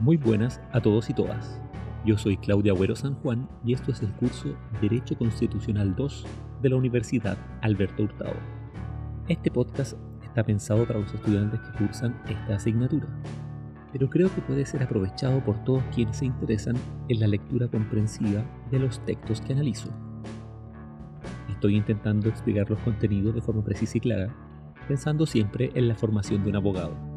Muy buenas a todos y todas. Yo soy Claudia Agüero San Juan y esto es el curso Derecho Constitucional 2 de la Universidad Alberto Hurtado. Este podcast está pensado para los estudiantes que cursan esta asignatura, pero creo que puede ser aprovechado por todos quienes se interesan en la lectura comprensiva de los textos que analizo. Estoy intentando explicar los contenidos de forma precisa y clara, pensando siempre en la formación de un abogado.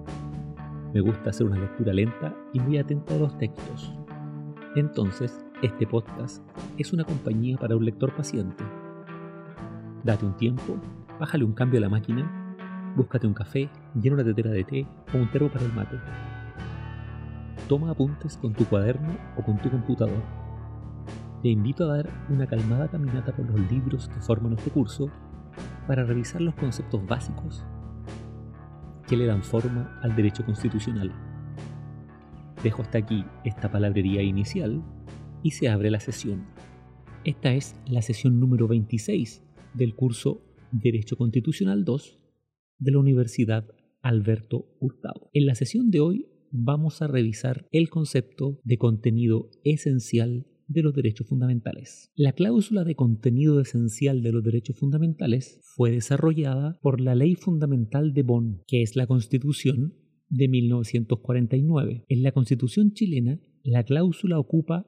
Me gusta hacer una lectura lenta y muy atenta a los textos. Entonces, este podcast es una compañía para un lector paciente. Date un tiempo, bájale un cambio a la máquina, búscate un café, llena una tetera de té o un termo para el mate. Toma apuntes con tu cuaderno o con tu computador. Te invito a dar una calmada caminata por los libros que forman este curso para revisar los conceptos básicos que le dan forma al derecho constitucional. Dejo hasta aquí esta palabrería inicial y se abre la sesión. Esta es la sesión número 26 del curso Derecho Constitucional 2 de la Universidad Alberto Hurtado. En la sesión de hoy vamos a revisar el concepto de contenido esencial de los derechos fundamentales. La cláusula de contenido esencial de los derechos fundamentales fue desarrollada por la Ley Fundamental de Bonn, que es la Constitución de 1949. En la Constitución chilena, la cláusula ocupa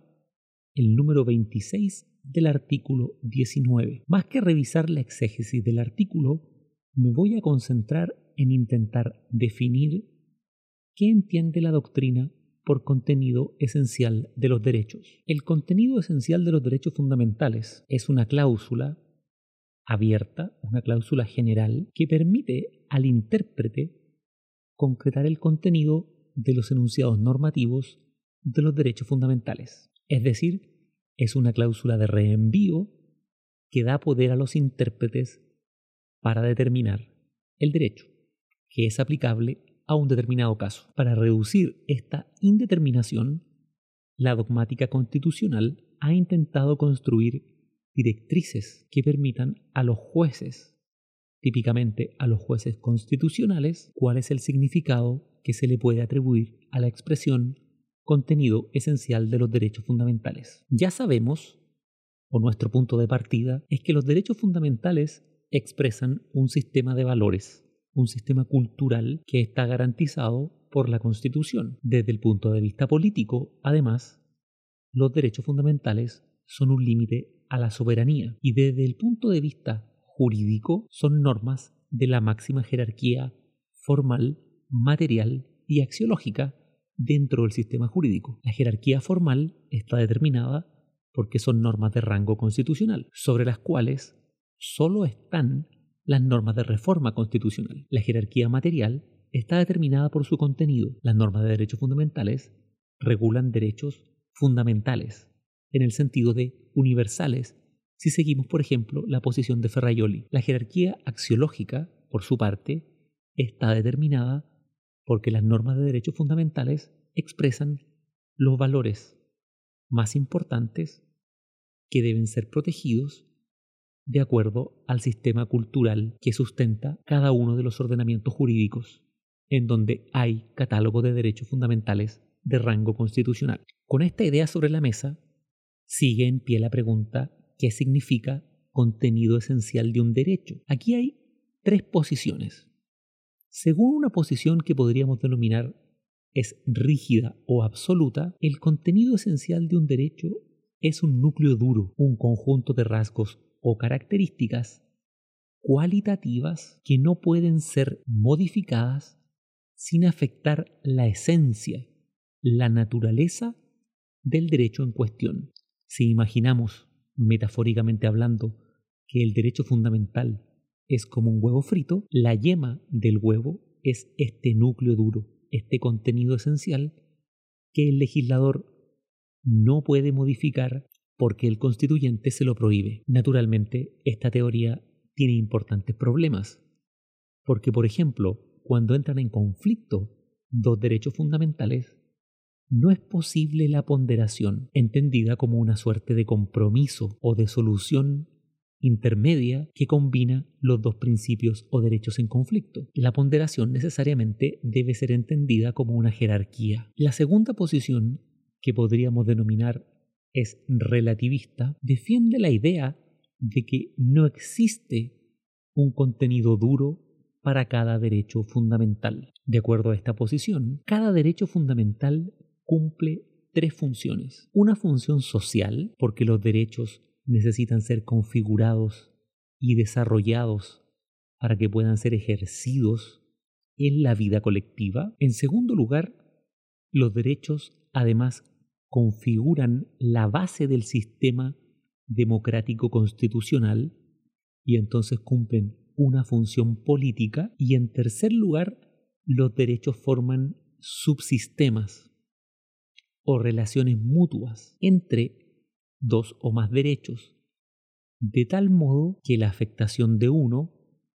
el número 26 del artículo 19. Más que revisar la exégesis del artículo, me voy a concentrar en intentar definir qué entiende la doctrina por contenido esencial de los derechos. El contenido esencial de los derechos fundamentales es una cláusula abierta, una cláusula general, que permite al intérprete concretar el contenido de los enunciados normativos de los derechos fundamentales. Es decir, es una cláusula de reenvío que da poder a los intérpretes para determinar el derecho, que es aplicable a un determinado caso. Para reducir esta indeterminación, la dogmática constitucional ha intentado construir directrices que permitan a los jueces, típicamente a los jueces constitucionales, cuál es el significado que se le puede atribuir a la expresión contenido esencial de los derechos fundamentales. Ya sabemos, o nuestro punto de partida, es que los derechos fundamentales expresan un sistema de valores, un sistema cultural que está garantizado por la Constitución. Desde el punto de vista político, además, los derechos fundamentales son un límite a la soberanía y desde el punto de vista jurídico son normas de la máxima jerarquía formal, material y axiológica dentro del sistema jurídico. La jerarquía formal está determinada porque son normas de rango constitucional, sobre las cuales solo están las normas de reforma constitucional. La jerarquía material está determinada por su contenido. Las normas de derechos fundamentales regulan derechos fundamentales, en el sentido de universales, si seguimos, por ejemplo, la posición de Ferraioli. La jerarquía axiológica, por su parte, está determinada porque las normas de derechos fundamentales expresan los valores más importantes que deben ser protegidos de acuerdo al sistema cultural que sustenta cada uno de los ordenamientos jurídicos, en donde hay catálogo de derechos fundamentales de rango constitucional. Con esta idea sobre la mesa, sigue en pie la pregunta ¿qué significa contenido esencial de un derecho? Aquí hay tres posiciones. Según una posición que podríamos denominar es rígida o absoluta, el contenido esencial de un derecho es un núcleo duro, un conjunto de rasgos o características cualitativas que no pueden ser modificadas sin afectar la esencia, la naturaleza del derecho en cuestión. Si imaginamos, metafóricamente hablando, que el derecho fundamental es como un huevo frito, la yema del huevo es este núcleo duro, este contenido esencial que el legislador no puede modificar porque el constituyente se lo prohíbe. Naturalmente, esta teoría tiene importantes problemas, porque por ejemplo, cuando entran en conflicto dos derechos fundamentales, no es posible la ponderación entendida como una suerte de compromiso o de solución intermedia que combina los dos principios o derechos en conflicto. La ponderación necesariamente debe ser entendida como una jerarquía. La segunda posición, que podríamos denominar es relativista, defiende la idea de que no existe un contenido duro para cada derecho fundamental. De acuerdo a esta posición, cada derecho fundamental cumple tres funciones. Una función social, porque los derechos necesitan ser configurados y desarrollados para que puedan ser ejercidos en la vida colectiva. En segundo lugar, los derechos además configuran la base del sistema democrático constitucional y entonces cumplen una función política. Y en tercer lugar, los derechos forman subsistemas o relaciones mutuas entre dos o más derechos, de tal modo que la afectación de uno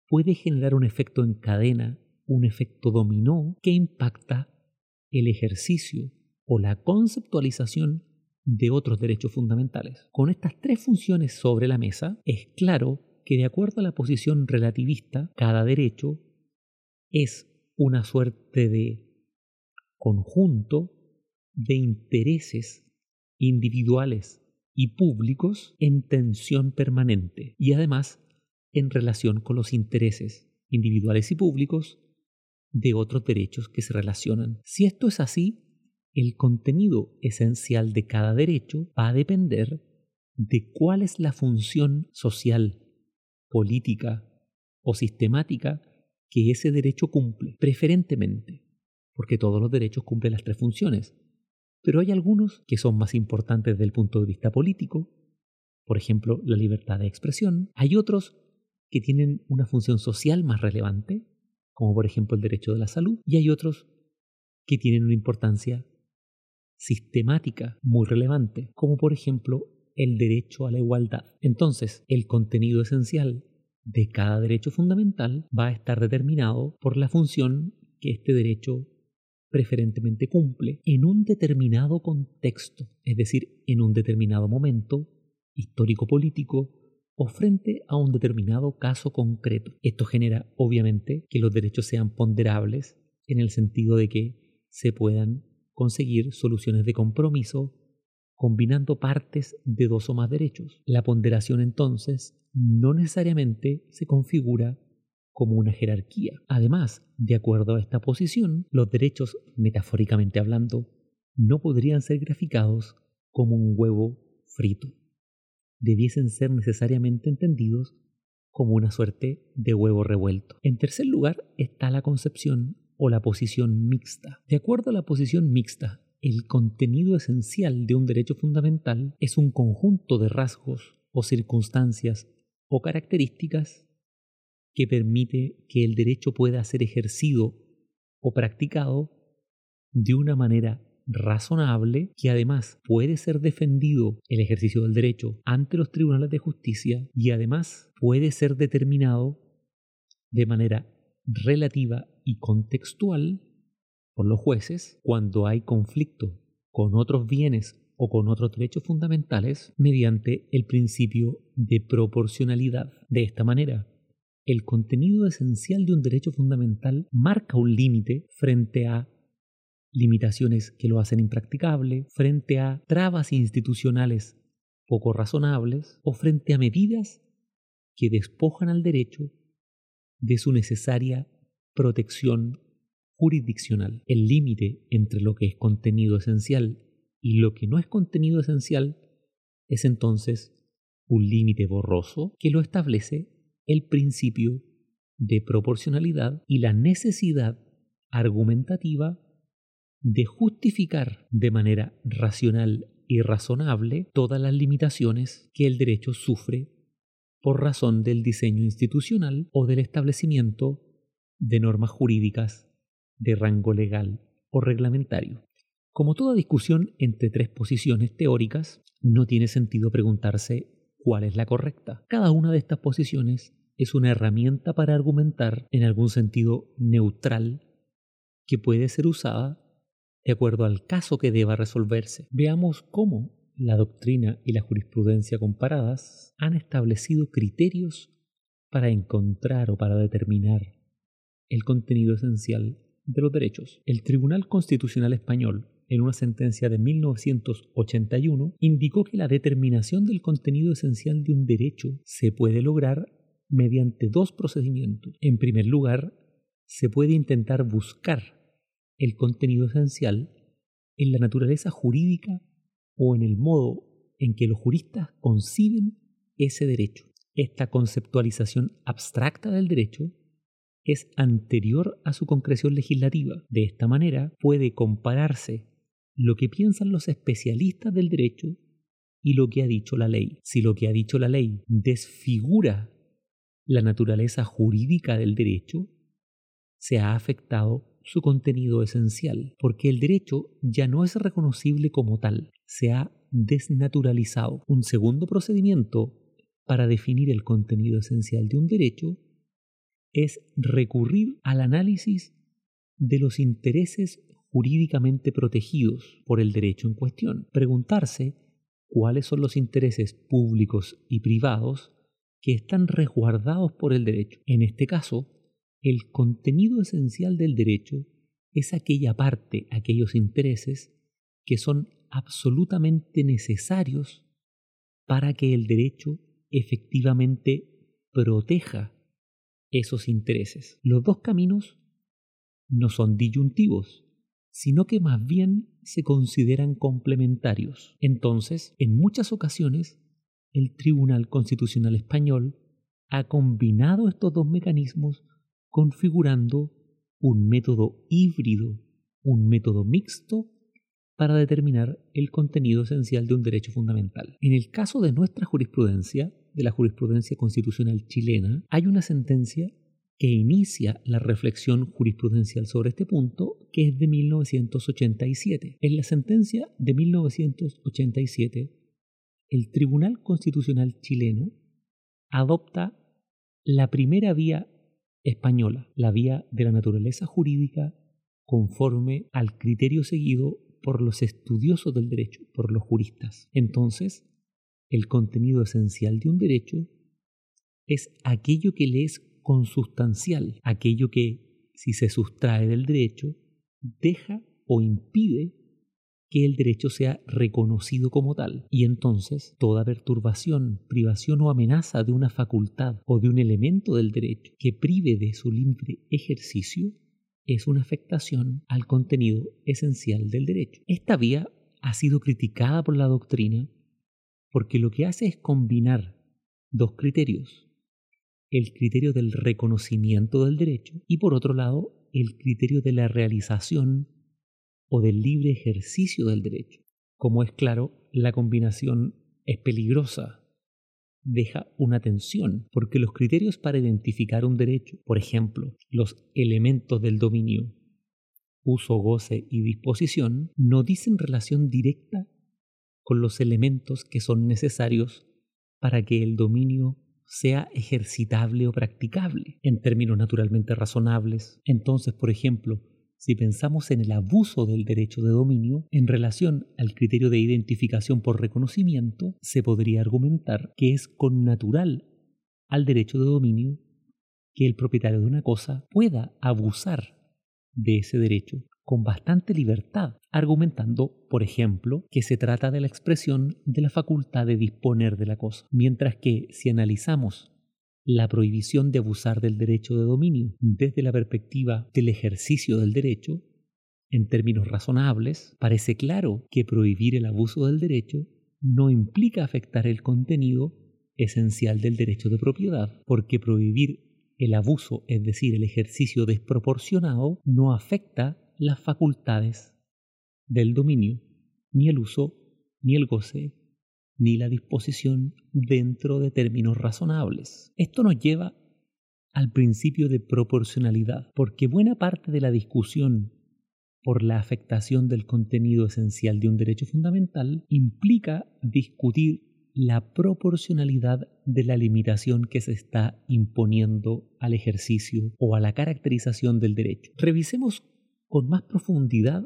puede generar un efecto en cadena, un efecto dominó que impacta el ejercicio o la conceptualización de otros derechos fundamentales. Con estas tres funciones sobre la mesa, es claro que de acuerdo a la posición relativista, cada derecho es una suerte de conjunto de intereses individuales y públicos en tensión permanente y además en relación con los intereses individuales y públicos de otros derechos que se relacionan. Si esto es así, el contenido esencial de cada derecho va a depender de cuál es la función social, política o sistemática que ese derecho cumple, preferentemente, porque todos los derechos cumplen las tres funciones, pero hay algunos que son más importantes desde el punto de vista político, por ejemplo, la libertad de expresión. Hay otros que tienen una función social más relevante, como por ejemplo el derecho de la salud, y hay otros que tienen una importancia sistemática muy relevante, como por ejemplo el derecho a la igualdad. Entonces, el contenido esencial de cada derecho fundamental va a estar determinado por la función que este derecho preferentemente cumple en un determinado contexto, es decir, en un determinado momento histórico-político o frente a un determinado caso concreto. Esto genera, obviamente, que los derechos sean ponderables en el sentido de que se puedan conseguir soluciones de compromiso combinando partes de dos o más derechos. La ponderación entonces no necesariamente se configura como una jerarquía. Además, de acuerdo a esta posición, los derechos, metafóricamente hablando, no podrían ser graficados como un huevo frito. Debiesen ser necesariamente entendidos como una suerte de huevo revuelto. En tercer lugar está la concepción o la posición mixta. De acuerdo a la posición mixta, el contenido esencial de un derecho fundamental es un conjunto de rasgos o circunstancias o características que permite que el derecho pueda ser ejercido o practicado de una manera razonable que además puede ser defendido el ejercicio del derecho ante los tribunales de justicia y además puede ser determinado de manera relativa y contextual por los jueces cuando hay conflicto con otros bienes o con otros derechos fundamentales mediante el principio de proporcionalidad. De esta manera, el contenido esencial de un derecho fundamental marca un límite frente a limitaciones que lo hacen impracticable, frente a trabas institucionales poco razonables o frente a medidas que despojan al derecho de su necesaria protección jurisdiccional. El límite entre lo que es contenido esencial y lo que no es contenido esencial es entonces un límite borroso que lo establece el principio de proporcionalidad y la necesidad argumentativa de justificar de manera racional y razonable todas las limitaciones que el derecho sufre por razón del diseño institucional o del establecimiento de normas jurídicas de rango legal o reglamentario. Como toda discusión entre tres posiciones teóricas, no tiene sentido preguntarse cuál es la correcta. Cada una de estas posiciones es una herramienta para argumentar en algún sentido neutral que puede ser usada de acuerdo al caso que deba resolverse. Veamos cómo la doctrina y la jurisprudencia comparadas han establecido criterios para encontrar o para determinar el contenido esencial de los derechos. El Tribunal Constitucional Español, en una sentencia de 1981, indicó que la determinación del contenido esencial de un derecho se puede lograr mediante dos procedimientos. En primer lugar, se puede intentar buscar el contenido esencial en la naturaleza jurídica o en el modo en que los juristas conciben ese derecho. Esta conceptualización abstracta del derecho es anterior a su concreción legislativa. De esta manera puede compararse lo que piensan los especialistas del derecho y lo que ha dicho la ley. Si lo que ha dicho la ley desfigura la naturaleza jurídica del derecho, se ha afectado su contenido esencial, porque el derecho ya no es reconocible como tal, se ha desnaturalizado. Un segundo procedimiento para definir el contenido esencial de un derecho es recurrir al análisis de los intereses jurídicamente protegidos por el derecho en cuestión. Preguntarse cuáles son los intereses públicos y privados que están resguardados por el derecho. En este caso, el contenido esencial del derecho es aquella parte, aquellos intereses que son absolutamente necesarios para que el derecho efectivamente proteja esos intereses. Los dos caminos no son disyuntivos, sino que más bien se consideran complementarios. Entonces, en muchas ocasiones, el Tribunal Constitucional Español ha combinado estos dos mecanismos configurando un método híbrido, un método mixto para determinar el contenido esencial de un derecho fundamental. En el caso de nuestra jurisprudencia, de la jurisprudencia constitucional chilena, hay una sentencia que inicia la reflexión jurisprudencial sobre este punto, que es de 1987. En la sentencia de 1987, el Tribunal Constitucional chileno adopta la primera vía española, la vía de la naturaleza jurídica conforme al criterio seguido por los estudiosos del derecho, por los juristas. Entonces, el contenido esencial de un derecho es aquello que le es consustancial, aquello que, si se sustrae del derecho, deja o impide que el derecho sea reconocido como tal. Y entonces toda perturbación, privación o amenaza de una facultad o de un elemento del derecho que prive de su libre ejercicio es una afectación al contenido esencial del derecho. Esta vía ha sido criticada por la doctrina porque lo que hace es combinar dos criterios. El criterio del reconocimiento del derecho y por otro lado el criterio de la realización o del libre ejercicio del derecho. Como es claro, la combinación es peligrosa. Deja una tensión, porque los criterios para identificar un derecho, por ejemplo, los elementos del dominio, uso, goce y disposición, no dicen relación directa con los elementos que son necesarios para que el dominio sea ejercitable o practicable en términos naturalmente razonables. Entonces, por ejemplo, si pensamos en el abuso del derecho de dominio en relación al criterio de identificación por reconocimiento, se podría argumentar que es connatural al derecho de dominio que el propietario de una cosa pueda abusar de ese derecho con bastante libertad, argumentando, por ejemplo, que se trata de la expresión de la facultad de disponer de la cosa, mientras que si analizamos la prohibición de abusar del derecho de dominio desde la perspectiva del ejercicio del derecho, en términos razonables, parece claro que prohibir el abuso del derecho no implica afectar el contenido esencial del derecho de propiedad, porque prohibir el abuso, es decir, el ejercicio desproporcionado, no afecta las facultades del dominio, ni el uso, ni el goce, ni la disposición dentro de términos razonables. Esto nos lleva al principio de proporcionalidad, porque buena parte de la discusión por la afectación del contenido esencial de un derecho fundamental implica discutir la proporcionalidad de la limitación que se está imponiendo al ejercicio o a la caracterización del derecho. Revisemos con más profundidad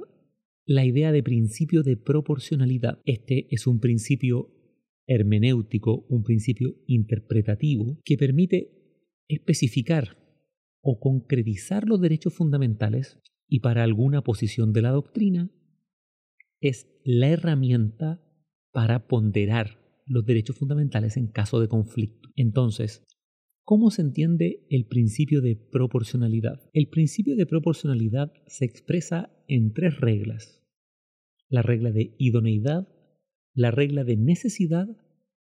la idea de principio de proporcionalidad. Este es un principio hermenéutico, un principio interpretativo que permite especificar o concretizar los derechos fundamentales y para alguna posición de la doctrina es la herramienta para ponderar los derechos fundamentales en caso de conflicto. Entonces, ¿cómo se entiende el principio de proporcionalidad? El principio de proporcionalidad se expresa en tres reglas. La regla de idoneidad, la regla de necesidad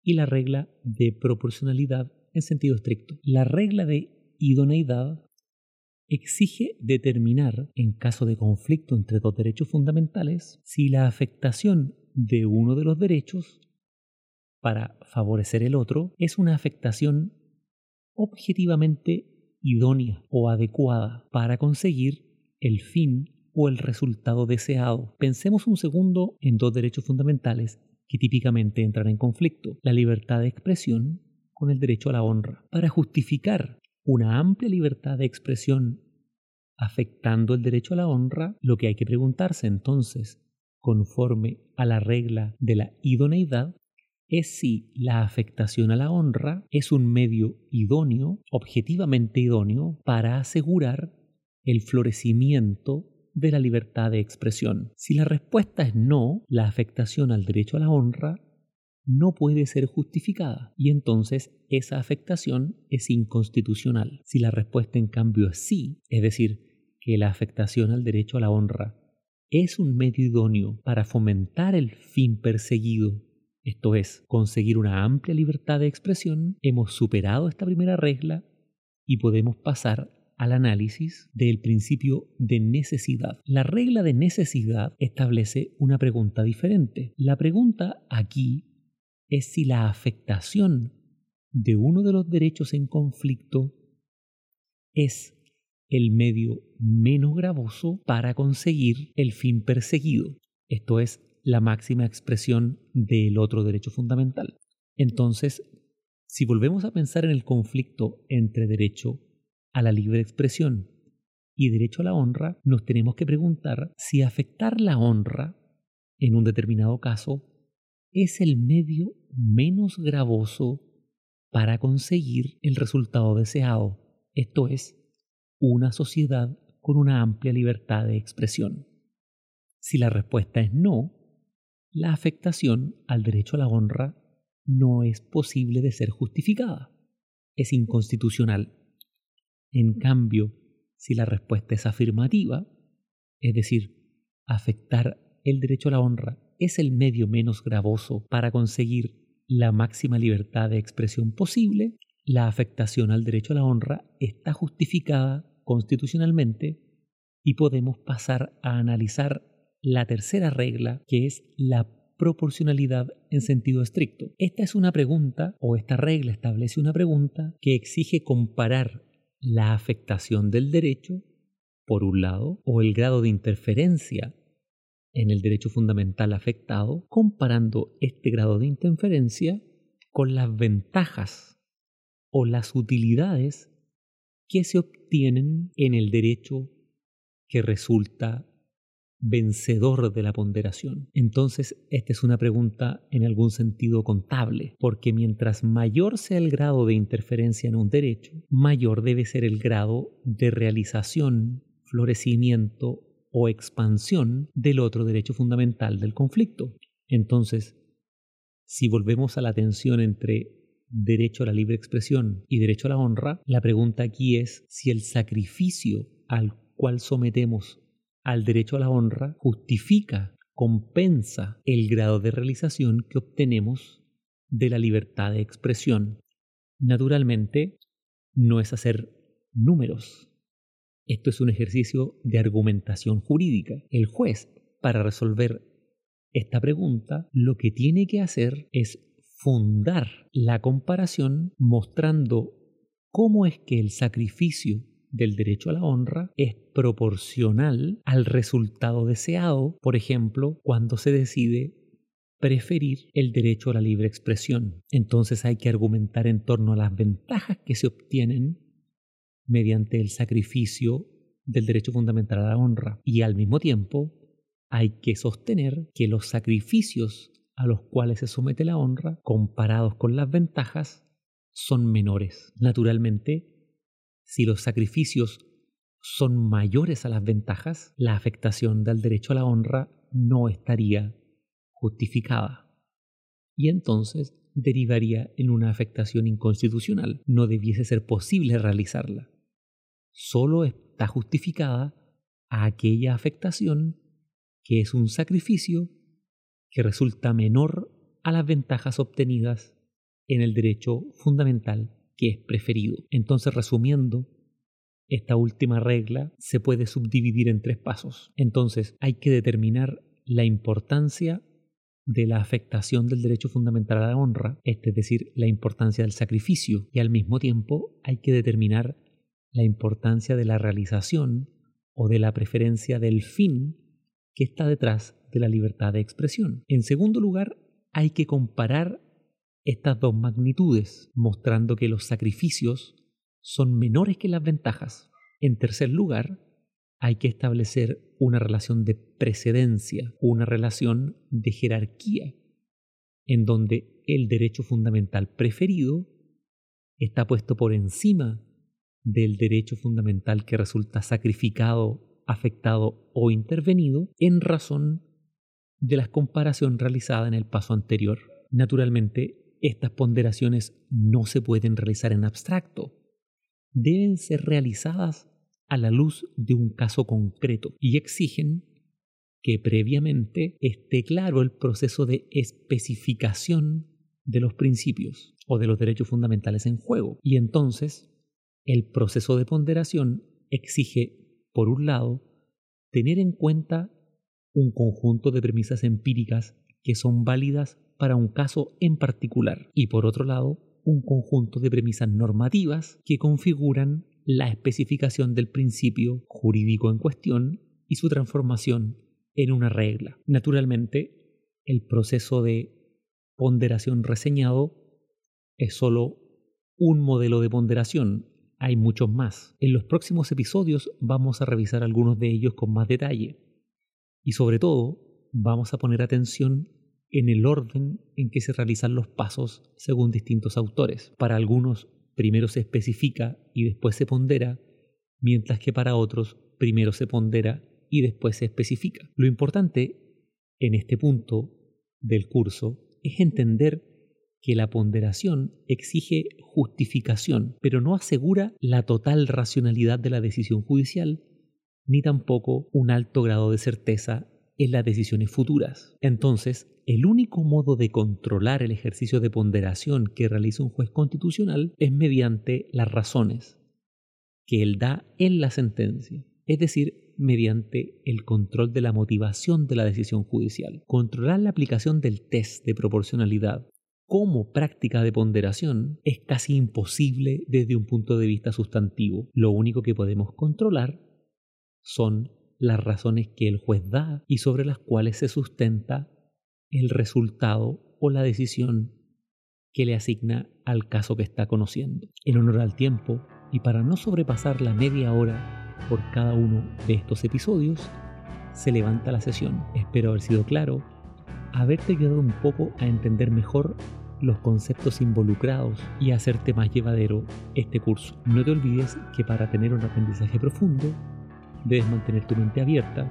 y la regla de proporcionalidad en sentido estricto. La regla de idoneidad exige determinar, en caso de conflicto entre dos derechos fundamentales, si la afectación de uno de los derechos para favorecer el otro es una afectación objetivamente idónea o adecuada para conseguir el fin o el resultado deseado. Pensemos un segundo en dos derechos fundamentales que típicamente entran en conflicto, la libertad de expresión con el derecho a la honra. Para justificar una amplia libertad de expresión afectando el derecho a la honra, lo que hay que preguntarse entonces, conforme a la regla de la idoneidad, es si la afectación a la honra es un medio idóneo, objetivamente idóneo, para asegurar el florecimiento de la libertad de expresión. Si la respuesta es no, la afectación al derecho a la honra no puede ser justificada y entonces esa afectación es inconstitucional. Si la respuesta en cambio es sí, es decir, que la afectación al derecho a la honra es un medio idóneo para fomentar el fin perseguido, esto es, conseguir una amplia libertad de expresión, hemos superado esta primera regla y podemos pasar al análisis del principio de necesidad. La regla de necesidad establece una pregunta diferente. La pregunta aquí es si la afectación de uno de los derechos en conflicto es el medio menos gravoso para conseguir el fin perseguido. Esto es la máxima expresión del otro derecho fundamental. Entonces, si volvemos a pensar en el conflicto entre derecho a la libre expresión y derecho a la honra, nos tenemos que preguntar si afectar la honra en un determinado caso es el medio menos gravoso para conseguir el resultado deseado, esto es, una sociedad con una amplia libertad de expresión. Si la respuesta es no, la afectación al derecho a la honra no es posible de ser justificada, es inconstitucional. En cambio, si la respuesta es afirmativa, es decir, afectar el derecho a la honra es el medio menos gravoso para conseguir la máxima libertad de expresión posible, la afectación al derecho a la honra está justificada constitucionalmente y podemos pasar a analizar la tercera regla, que es la proporcionalidad en sentido estricto. Esta es una pregunta, o esta regla establece una pregunta que exige comparar la afectación del derecho, por un lado, o el grado de interferencia en el derecho fundamental afectado, comparando este grado de interferencia con las ventajas o las utilidades que se obtienen en el derecho que resulta vencedor de la ponderación. Entonces, esta es una pregunta en algún sentido contable, porque mientras mayor sea el grado de interferencia en un derecho, mayor debe ser el grado de realización, florecimiento o expansión del otro derecho fundamental del conflicto. Entonces, si volvemos a la tensión entre derecho a la libre expresión y derecho a la honra, la pregunta aquí es si el sacrificio al cual sometemos al derecho a la honra justifica, compensa el grado de realización que obtenemos de la libertad de expresión. Naturalmente, no es hacer números, esto es un ejercicio de argumentación jurídica. El juez, para resolver esta pregunta, lo que tiene que hacer es fundar la comparación mostrando cómo es que el sacrificio del derecho a la honra es proporcional al resultado deseado, por ejemplo, cuando se decide preferir el derecho a la libre expresión. Entonces hay que argumentar en torno a las ventajas que se obtienen mediante el sacrificio del derecho fundamental a la honra y al mismo tiempo hay que sostener que los sacrificios a los cuales se somete la honra, comparados con las ventajas, son menores. Naturalmente, si los sacrificios son mayores a las ventajas, la afectación del derecho a la honra no estaría justificada. Y entonces derivaría en una afectación inconstitucional. No debiese ser posible realizarla. Solo está justificada a aquella afectación que es un sacrificio que resulta menor a las ventajas obtenidas en el derecho fundamental que es preferido. Entonces, resumiendo, esta última regla se puede subdividir en tres pasos. Entonces, hay que determinar la importancia de la afectación del derecho fundamental a la honra, es decir, la importancia del sacrificio, y al mismo tiempo hay que determinar la importancia de la realización o de la preferencia del fin que está detrás de la libertad de expresión. En segundo lugar, hay que comparar estas dos magnitudes, mostrando que los sacrificios son menores que las ventajas. En tercer lugar, hay que establecer una relación de precedencia, una relación de jerarquía, en donde el derecho fundamental preferido está puesto por encima del derecho fundamental que resulta sacrificado, afectado o intervenido en razón de la comparación realizada en el paso anterior. Naturalmente, estas ponderaciones no se pueden realizar en abstracto. Deben ser realizadas a la luz de un caso concreto y exigen que previamente esté claro el proceso de especificación de los principios o de los derechos fundamentales en juego. Y entonces, el proceso de ponderación exige, por un lado, tener en cuenta un conjunto de premisas empíricas que son válidas para un caso en particular y por otro lado un conjunto de premisas normativas que configuran la especificación del principio jurídico en cuestión y su transformación en una regla. Naturalmente, el proceso de ponderación reseñado es solo un modelo de ponderación, hay muchos más. En los próximos episodios vamos a revisar algunos de ellos con más detalle. Y sobre todo, vamos a poner atención en el orden en que se realizan los pasos según distintos autores. Para algunos, primero se especifica y después se pondera, mientras que para otros, primero se pondera y después se especifica. Lo importante en este punto del curso es entender que la ponderación exige justificación, pero no asegura la total racionalidad de la decisión judicial ni tampoco un alto grado de certeza en las decisiones futuras. Entonces, el único modo de controlar el ejercicio de ponderación que realiza un juez constitucional es mediante las razones que él da en la sentencia, es decir, mediante el control de la motivación de la decisión judicial. Controlar la aplicación del test de proporcionalidad como práctica de ponderación es casi imposible desde un punto de vista sustantivo. Lo único que podemos controlar son las razones que el juez da y sobre las cuales se sustenta el resultado o la decisión que le asigna al caso que está conociendo. En honor al tiempo y para no sobrepasar la media hora por cada uno de estos episodios, se levanta la sesión. Espero haber sido claro, haberte ayudado un poco a entender mejor los conceptos involucrados y hacerte más llevadero este curso. No te olvides que para tener un aprendizaje profundo, debes mantener tu mente abierta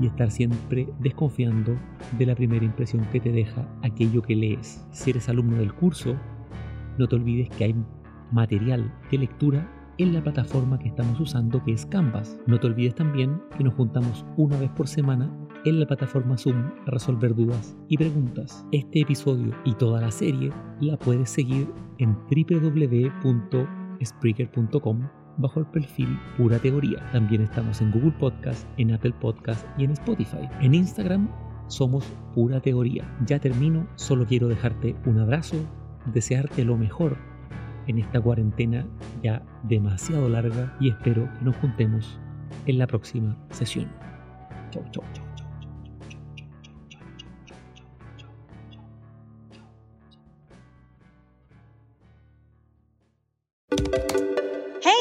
y estar siempre desconfiando de la primera impresión que te deja aquello que lees. Si eres alumno del curso, no te olvides que hay material de lectura en la plataforma que estamos usando que es Canvas. No te olvides también que nos juntamos una vez por semana en la plataforma Zoom a resolver dudas y preguntas. Este episodio y toda la serie la puedes seguir en www.spreaker.com bajo el perfil Pura Teoría. También estamos en Google Podcast, en Apple Podcast y en Spotify. En Instagram somos pura teoría. Ya termino, solo quiero dejarte un abrazo, desearte lo mejor en esta cuarentena ya demasiado larga y espero que nos juntemos en la próxima sesión. Chau, chau, chau.